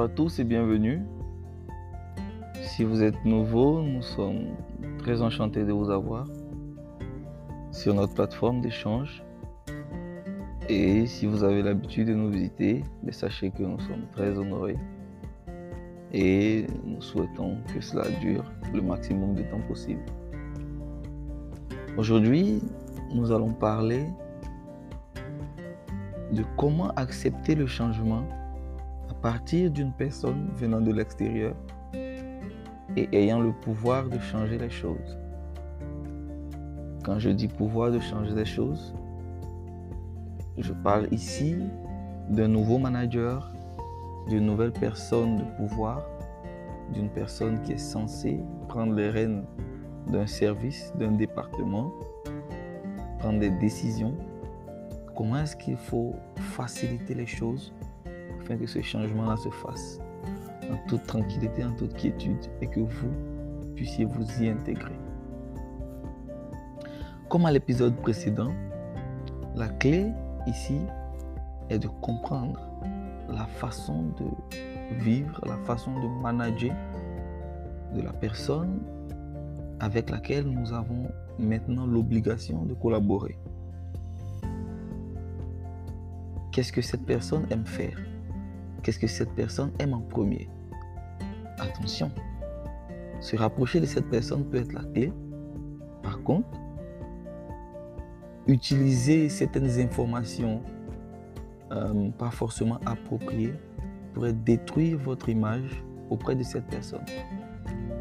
À tous et bienvenue. Si vous êtes nouveau, nous sommes très enchantés de vous avoir sur notre plateforme d'échange. Et si vous avez l'habitude de nous visiter, ben, sachez que nous sommes très honorés et nous souhaitons que cela dure le maximum de temps possible. Aujourd'hui, nous allons parler de comment accepter le changement partir d'une personne venant de l'extérieur et ayant le pouvoir de changer les choses. Quand je dis pouvoir de changer les choses, je parle ici d'un nouveau manager, d'une nouvelle personne de pouvoir, d'une personne qui est censée prendre les rênes d'un service, d'un département, prendre des décisions. Comment est-ce qu'il faut faciliter les choses que ce changement-là se fasse en toute tranquillité, en toute quiétude et que vous puissiez vous y intégrer. Comme à l'épisode précédent, la clé ici est de comprendre la façon de vivre, la façon de manager de la personne avec laquelle nous avons maintenant l'obligation de collaborer. Qu'est-ce que cette personne aime faire? Qu'est-ce que cette personne aime en premier? Attention, se rapprocher de cette personne peut être la clé. Par contre, utiliser certaines informations euh, pas forcément appropriées pourrait détruire votre image auprès de cette personne.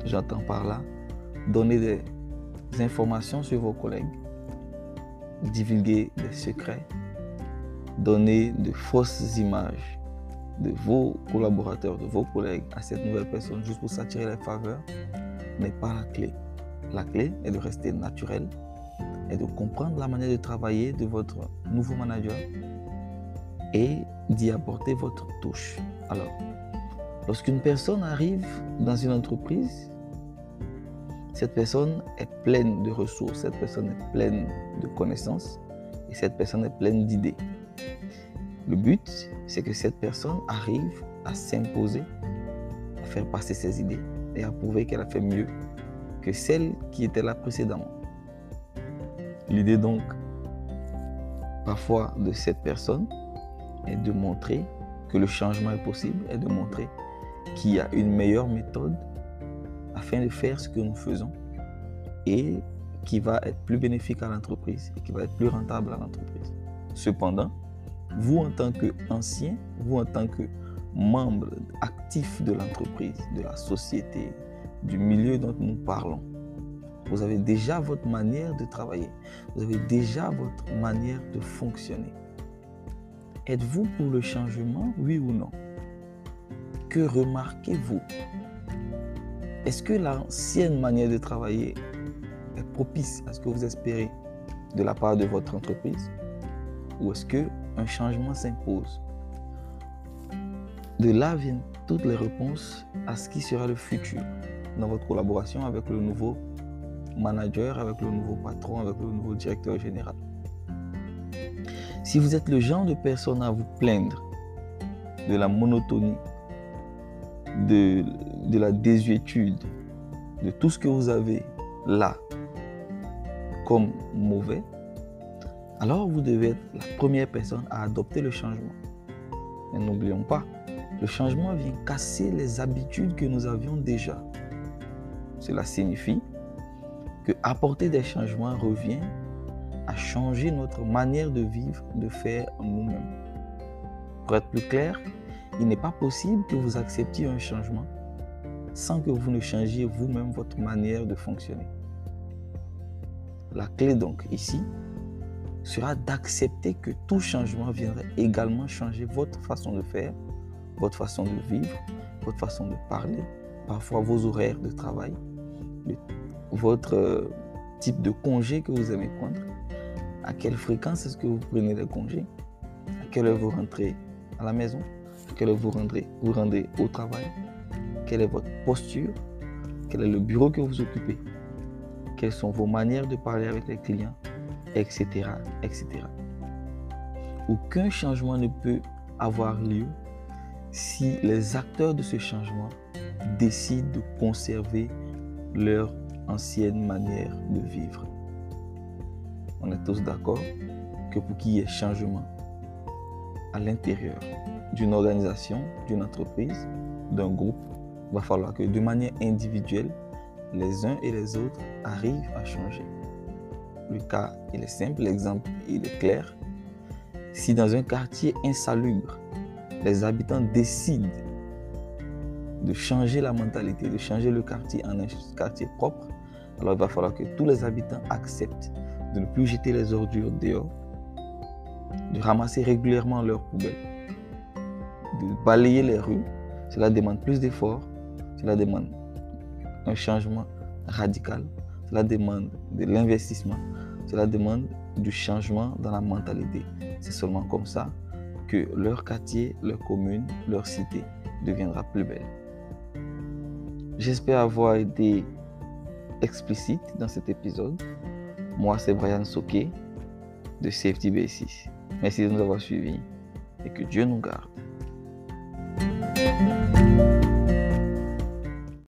J'entends par là donner des informations sur vos collègues, divulguer des secrets, donner de fausses images de vos collaborateurs, de vos collègues à cette nouvelle personne juste pour s'attirer les faveurs n'est pas la clé. La clé est de rester naturel et de comprendre la manière de travailler de votre nouveau manager et d'y apporter votre touche. Alors, lorsqu'une personne arrive dans une entreprise, cette personne est pleine de ressources, cette personne est pleine de connaissances et cette personne est pleine d'idées. Le but, c'est que cette personne arrive à s'imposer, à faire passer ses idées et à prouver qu'elle a fait mieux que celle qui était là précédemment. L'idée donc, parfois, de cette personne est de montrer que le changement est possible et de montrer qu'il y a une meilleure méthode afin de faire ce que nous faisons et qui va être plus bénéfique à l'entreprise et qui va être plus rentable à l'entreprise. Cependant, vous en tant qu'ancien, vous en tant que membre actif de l'entreprise, de la société, du milieu dont nous parlons, vous avez déjà votre manière de travailler. Vous avez déjà votre manière de fonctionner. Êtes-vous pour le changement, oui ou non? Que remarquez-vous? Est-ce que l'ancienne manière de travailler est propice à ce que vous espérez de la part de votre entreprise? Ou est-ce que un changement s'impose. De là viennent toutes les réponses à ce qui sera le futur dans votre collaboration avec le nouveau manager, avec le nouveau patron, avec le nouveau directeur général. Si vous êtes le genre de personne à vous plaindre de la monotonie, de, de la désuétude, de tout ce que vous avez là comme mauvais, alors vous devez être la première personne à adopter le changement. Mais n'oublions pas, le changement vient casser les habitudes que nous avions déjà. Cela signifie que apporter des changements revient à changer notre manière de vivre, de faire nous-mêmes. Pour être plus clair, il n'est pas possible que vous acceptiez un changement sans que vous ne changiez vous-même votre manière de fonctionner. La clé donc ici, sera d'accepter que tout changement viendrait également changer votre façon de faire, votre façon de vivre, votre façon de parler, parfois vos horaires de travail, votre euh, type de congé que vous aimez prendre, à quelle fréquence est-ce que vous prenez les congés, à quelle heure vous rentrez à la maison, à quelle heure vous rendrez, vous rendez au travail, quelle est votre posture, quel est le bureau que vous occupez, quelles sont vos manières de parler avec les clients, etc., etc. Aucun changement ne peut avoir lieu si les acteurs de ce changement décident de conserver leur ancienne manière de vivre. On est tous d'accord que pour qu'il y ait changement à l'intérieur d'une organisation, d'une entreprise, d'un groupe, il va falloir que de manière individuelle, les uns et les autres arrivent à changer. Le cas, est simple, l'exemple, est clair. Si dans un quartier insalubre, les habitants décident de changer la mentalité, de changer le quartier en un quartier propre, alors il va falloir que tous les habitants acceptent de ne plus jeter les ordures dehors, de ramasser régulièrement leurs poubelles, de balayer les rues. Cela demande plus d'efforts, cela demande un changement radical, cela demande de l'investissement, cela demande du changement dans la mentalité. C'est seulement comme ça que leur quartier, leur commune, leur cité deviendra plus belle. J'espère avoir été explicite dans cet épisode. Moi, c'est Brian Soke de Safety Basis. Merci de nous avoir suivis et que Dieu nous garde.